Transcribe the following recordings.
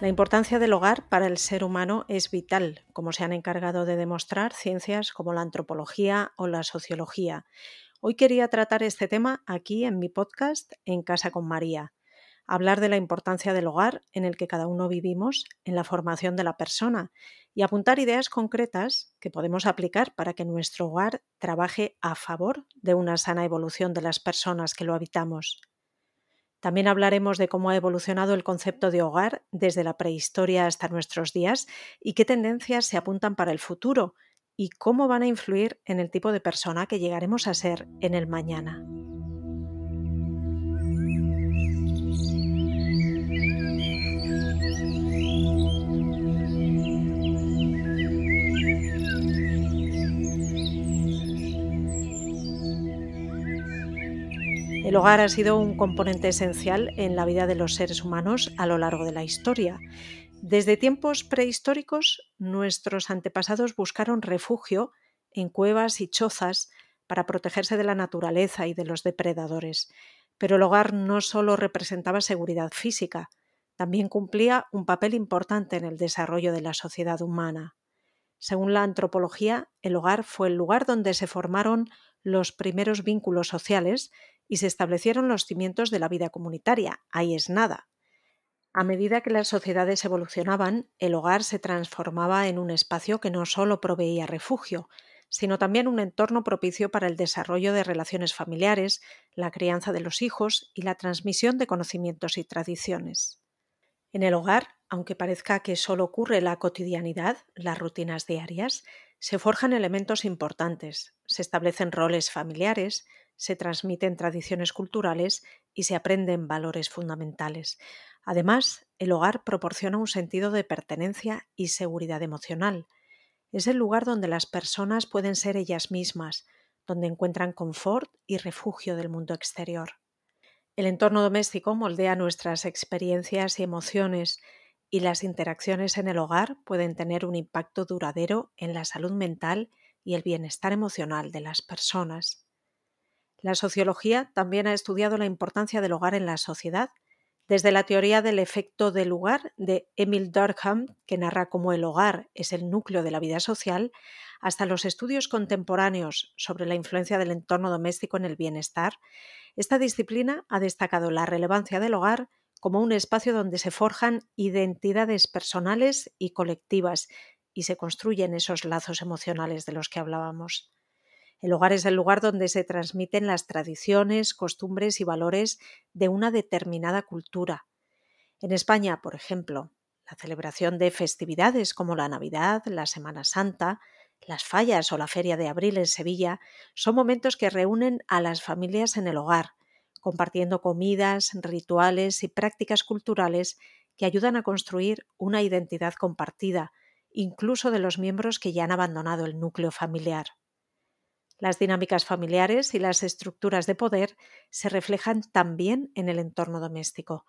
La importancia del hogar para el ser humano es vital, como se han encargado de demostrar ciencias como la antropología o la sociología. Hoy quería tratar este tema aquí en mi podcast En Casa con María. Hablar de la importancia del hogar en el que cada uno vivimos en la formación de la persona y apuntar ideas concretas que podemos aplicar para que nuestro hogar trabaje a favor de una sana evolución de las personas que lo habitamos. También hablaremos de cómo ha evolucionado el concepto de hogar desde la prehistoria hasta nuestros días y qué tendencias se apuntan para el futuro y cómo van a influir en el tipo de persona que llegaremos a ser en el mañana. El hogar ha sido un componente esencial en la vida de los seres humanos a lo largo de la historia. Desde tiempos prehistóricos, nuestros antepasados buscaron refugio en cuevas y chozas para protegerse de la naturaleza y de los depredadores. Pero el hogar no solo representaba seguridad física, también cumplía un papel importante en el desarrollo de la sociedad humana. Según la antropología, el hogar fue el lugar donde se formaron los primeros vínculos sociales y se establecieron los cimientos de la vida comunitaria. Ahí es nada. A medida que las sociedades evolucionaban, el hogar se transformaba en un espacio que no solo proveía refugio, sino también un entorno propicio para el desarrollo de relaciones familiares, la crianza de los hijos y la transmisión de conocimientos y tradiciones. En el hogar, aunque parezca que solo ocurre la cotidianidad, las rutinas diarias, se forjan elementos importantes, se establecen roles familiares, se transmiten tradiciones culturales y se aprenden valores fundamentales. Además, el hogar proporciona un sentido de pertenencia y seguridad emocional. Es el lugar donde las personas pueden ser ellas mismas, donde encuentran confort y refugio del mundo exterior. El entorno doméstico moldea nuestras experiencias y emociones y las interacciones en el hogar pueden tener un impacto duradero en la salud mental y el bienestar emocional de las personas. La sociología también ha estudiado la importancia del hogar en la sociedad, desde la teoría del efecto del lugar de Emil Durkheim, que narra cómo el hogar es el núcleo de la vida social, hasta los estudios contemporáneos sobre la influencia del entorno doméstico en el bienestar, esta disciplina ha destacado la relevancia del hogar como un espacio donde se forjan identidades personales y colectivas y se construyen esos lazos emocionales de los que hablábamos. El hogar es el lugar donde se transmiten las tradiciones, costumbres y valores de una determinada cultura. En España, por ejemplo, la celebración de festividades como la Navidad, la Semana Santa, las fallas o la Feria de Abril en Sevilla son momentos que reúnen a las familias en el hogar, compartiendo comidas, rituales y prácticas culturales que ayudan a construir una identidad compartida, incluso de los miembros que ya han abandonado el núcleo familiar. Las dinámicas familiares y las estructuras de poder se reflejan también en el entorno doméstico.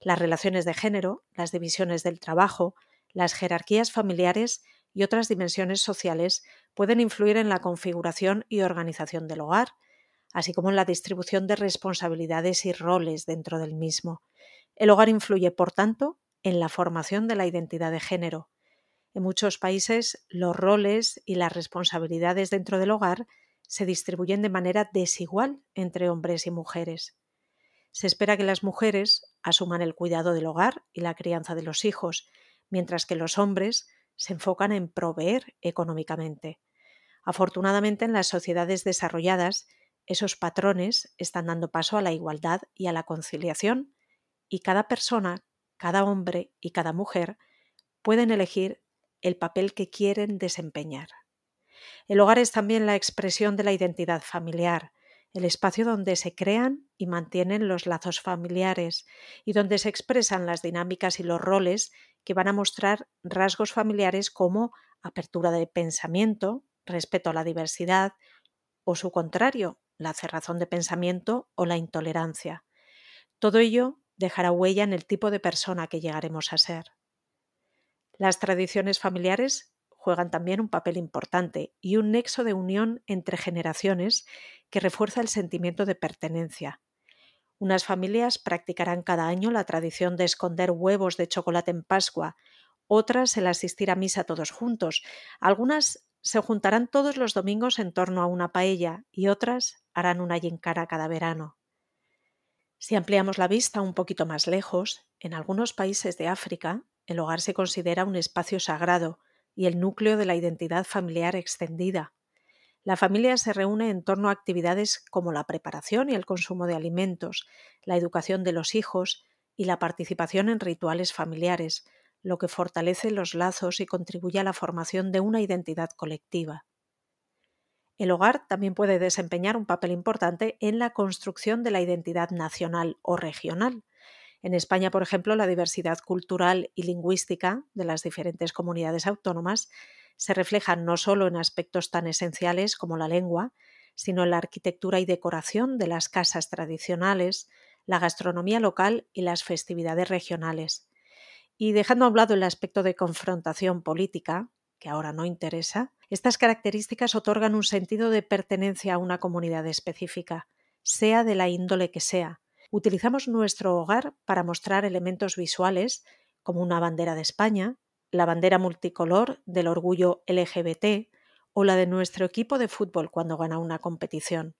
Las relaciones de género, las divisiones del trabajo, las jerarquías familiares y otras dimensiones sociales pueden influir en la configuración y organización del hogar, así como en la distribución de responsabilidades y roles dentro del mismo. El hogar influye, por tanto, en la formación de la identidad de género. En muchos países, los roles y las responsabilidades dentro del hogar se distribuyen de manera desigual entre hombres y mujeres. Se espera que las mujeres asuman el cuidado del hogar y la crianza de los hijos, mientras que los hombres se enfocan en proveer económicamente. Afortunadamente, en las sociedades desarrolladas, esos patrones están dando paso a la igualdad y a la conciliación, y cada persona, cada hombre y cada mujer pueden elegir el papel que quieren desempeñar. El hogar es también la expresión de la identidad familiar, el espacio donde se crean y mantienen los lazos familiares y donde se expresan las dinámicas y los roles que van a mostrar rasgos familiares como apertura de pensamiento, respeto a la diversidad o su contrario, la cerrazón de pensamiento o la intolerancia. Todo ello dejará huella en el tipo de persona que llegaremos a ser. Las tradiciones familiares juegan también un papel importante y un nexo de unión entre generaciones que refuerza el sentimiento de pertenencia. Unas familias practicarán cada año la tradición de esconder huevos de chocolate en Pascua, otras el asistir a misa todos juntos, algunas se juntarán todos los domingos en torno a una paella y otras harán una yincana cada verano. Si ampliamos la vista un poquito más lejos, en algunos países de África, el hogar se considera un espacio sagrado y el núcleo de la identidad familiar extendida. La familia se reúne en torno a actividades como la preparación y el consumo de alimentos, la educación de los hijos y la participación en rituales familiares, lo que fortalece los lazos y contribuye a la formación de una identidad colectiva. El hogar también puede desempeñar un papel importante en la construcción de la identidad nacional o regional. En España, por ejemplo, la diversidad cultural y lingüística de las diferentes comunidades autónomas se refleja no solo en aspectos tan esenciales como la lengua, sino en la arquitectura y decoración de las casas tradicionales, la gastronomía local y las festividades regionales. Y dejando a un lado el aspecto de confrontación política, que ahora no interesa, estas características otorgan un sentido de pertenencia a una comunidad específica, sea de la índole que sea. Utilizamos nuestro hogar para mostrar elementos visuales como una bandera de España, la bandera multicolor del orgullo LGBT o la de nuestro equipo de fútbol cuando gana una competición.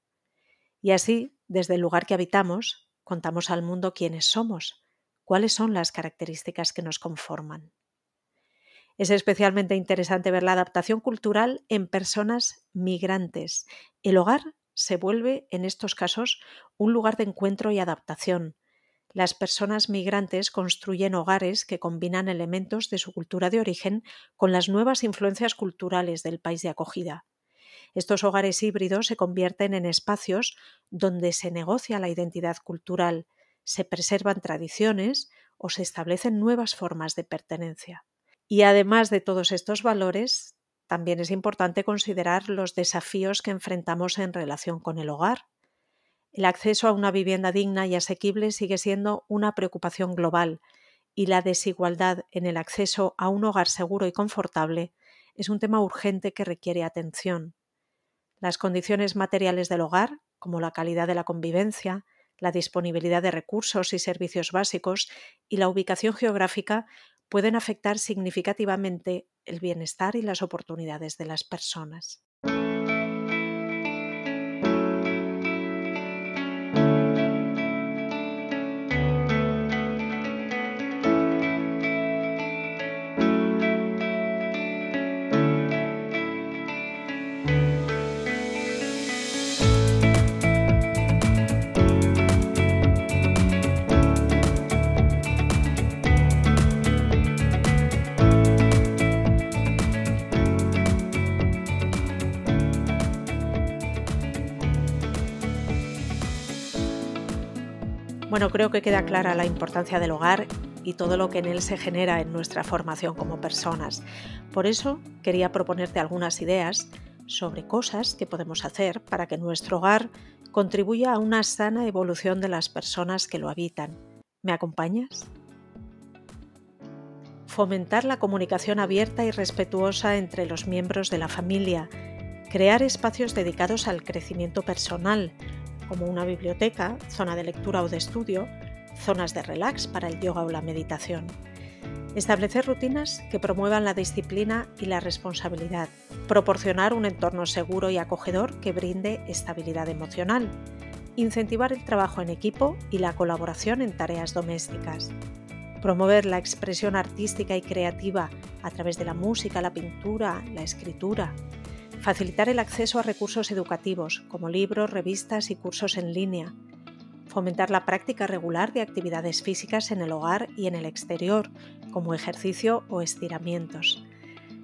Y así, desde el lugar que habitamos, contamos al mundo quiénes somos, cuáles son las características que nos conforman. Es especialmente interesante ver la adaptación cultural en personas migrantes. El hogar se vuelve, en estos casos, un lugar de encuentro y adaptación. Las personas migrantes construyen hogares que combinan elementos de su cultura de origen con las nuevas influencias culturales del país de acogida. Estos hogares híbridos se convierten en espacios donde se negocia la identidad cultural, se preservan tradiciones o se establecen nuevas formas de pertenencia. Y además de todos estos valores, también es importante considerar los desafíos que enfrentamos en relación con el hogar. El acceso a una vivienda digna y asequible sigue siendo una preocupación global y la desigualdad en el acceso a un hogar seguro y confortable es un tema urgente que requiere atención. Las condiciones materiales del hogar, como la calidad de la convivencia, la disponibilidad de recursos y servicios básicos y la ubicación geográfica pueden afectar significativamente el bienestar y las oportunidades de las personas. Bueno, creo que queda clara la importancia del hogar y todo lo que en él se genera en nuestra formación como personas. Por eso quería proponerte algunas ideas sobre cosas que podemos hacer para que nuestro hogar contribuya a una sana evolución de las personas que lo habitan. ¿Me acompañas? Fomentar la comunicación abierta y respetuosa entre los miembros de la familia, crear espacios dedicados al crecimiento personal, como una biblioteca, zona de lectura o de estudio, zonas de relax para el yoga o la meditación. Establecer rutinas que promuevan la disciplina y la responsabilidad. Proporcionar un entorno seguro y acogedor que brinde estabilidad emocional. Incentivar el trabajo en equipo y la colaboración en tareas domésticas. Promover la expresión artística y creativa a través de la música, la pintura, la escritura, facilitar el acceso a recursos educativos como libros, revistas y cursos en línea, fomentar la práctica regular de actividades físicas en el hogar y en el exterior, como ejercicio o estiramientos,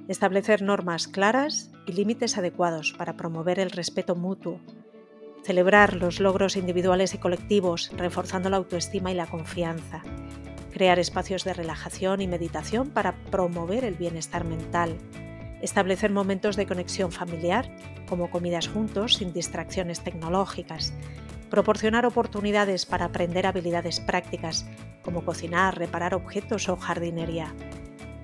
establecer normas claras y límites adecuados para promover el respeto mutuo, celebrar los logros individuales y colectivos, reforzando la autoestima y la confianza, crear espacios de relajación y meditación para promover el bienestar mental, establecer momentos de conexión familiar, como comidas juntos sin distracciones tecnológicas, proporcionar oportunidades para aprender habilidades prácticas, como cocinar, reparar objetos o jardinería,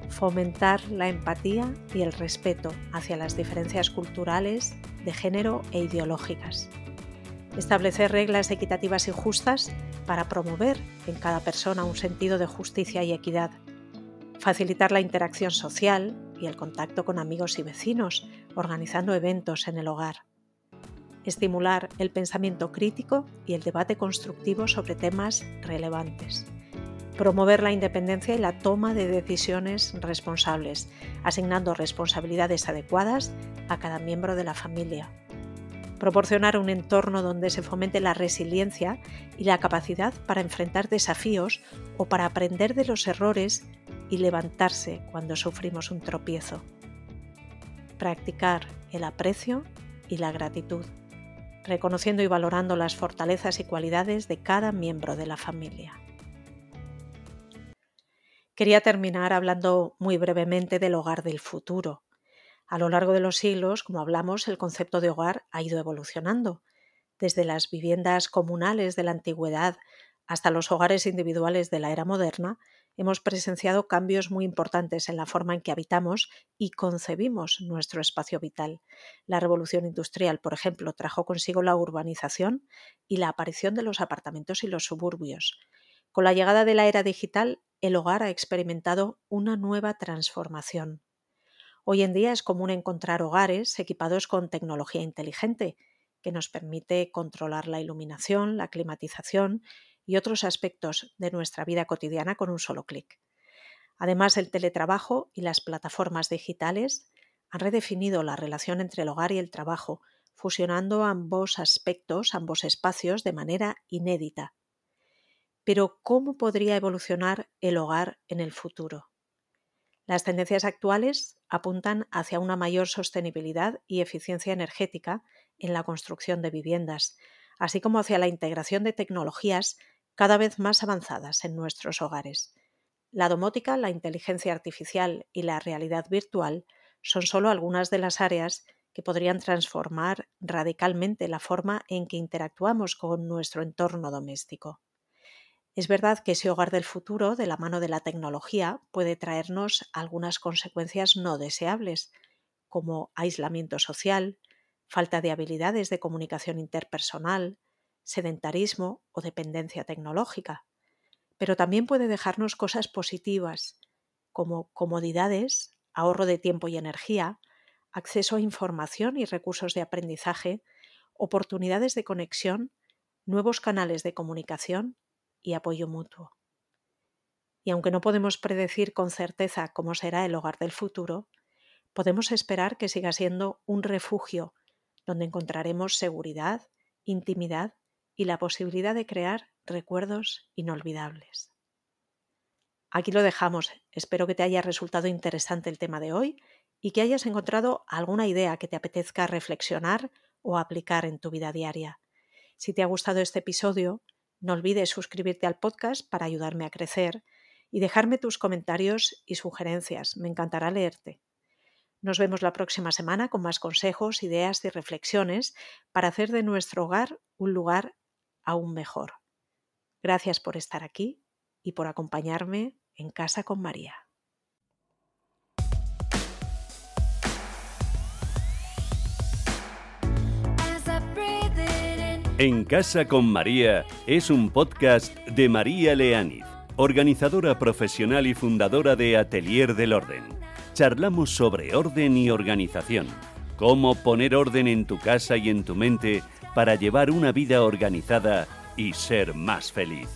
fomentar la empatía y el respeto hacia las diferencias culturales, de género e ideológicas. Establecer reglas equitativas y justas para promover en cada persona un sentido de justicia y equidad, facilitar la interacción social y el contacto con amigos y vecinos, organizando eventos en el hogar, estimular el pensamiento crítico y el debate constructivo sobre temas relevantes, promover la independencia y la toma de decisiones responsables, asignando responsabilidades adecuadas a cada miembro de la familia, proporcionar un entorno donde se fomente la resiliencia y la capacidad para enfrentar desafíos o para aprender de los errores y levantarse cuando sufrimos un tropiezo. Practicar el aprecio y la gratitud, reconociendo y valorando las fortalezas y cualidades de cada miembro de la familia. Quería terminar hablando muy brevemente del hogar del futuro, a lo largo de los siglos, como hablamos, el concepto de hogar ha ido evolucionando, desde las viviendas comunales de la antigüedad hasta los hogares individuales de la era moderna, hemos presenciado cambios muy importantes en la forma en que habitamos y concebimos nuestro espacio vital. La revolución industrial, por ejemplo, trajo consigo la urbanización y la aparición de los apartamentos y los suburbios. Con la llegada de la era digital, el hogar ha experimentado una nueva transformación. Hoy en día es común encontrar hogares equipados con tecnología inteligente que nos permite controlar la iluminación, la climatización y otros aspectos de nuestra vida cotidiana con un solo clic. Además, el teletrabajo y las plataformas digitales han redefinido la relación entre el hogar y el trabajo, fusionando ambos aspectos, ambos espacios, de manera inédita. Pero, ¿cómo podría evolucionar el hogar en el futuro? Las tendencias actuales apuntan hacia una mayor sostenibilidad y eficiencia energética en la construcción de viviendas, así como hacia la integración de tecnologías cada vez más avanzadas en nuestros hogares. La domótica, la inteligencia artificial y la realidad virtual son solo algunas de las áreas que podrían transformar radicalmente la forma en que interactuamos con nuestro entorno doméstico. Es verdad que ese hogar del futuro, de la mano de la tecnología, puede traernos algunas consecuencias no deseables, como aislamiento social, falta de habilidades de comunicación interpersonal, sedentarismo o dependencia tecnológica. Pero también puede dejarnos cosas positivas, como comodidades, ahorro de tiempo y energía, acceso a información y recursos de aprendizaje, oportunidades de conexión, nuevos canales de comunicación y apoyo mutuo. Y aunque no podemos predecir con certeza cómo será el hogar del futuro, podemos esperar que siga siendo un refugio donde encontraremos seguridad, intimidad y la posibilidad de crear recuerdos inolvidables. Aquí lo dejamos. Espero que te haya resultado interesante el tema de hoy y que hayas encontrado alguna idea que te apetezca reflexionar o aplicar en tu vida diaria. Si te ha gustado este episodio, no olvides suscribirte al podcast para ayudarme a crecer y dejarme tus comentarios y sugerencias. Me encantará leerte. Nos vemos la próxima semana con más consejos, ideas y reflexiones para hacer de nuestro hogar un lugar aún mejor. Gracias por estar aquí y por acompañarme en Casa con María. En Casa con María es un podcast de María Leániz, organizadora profesional y fundadora de Atelier del Orden. Charlamos sobre orden y organización, cómo poner orden en tu casa y en tu mente para llevar una vida organizada y ser más feliz.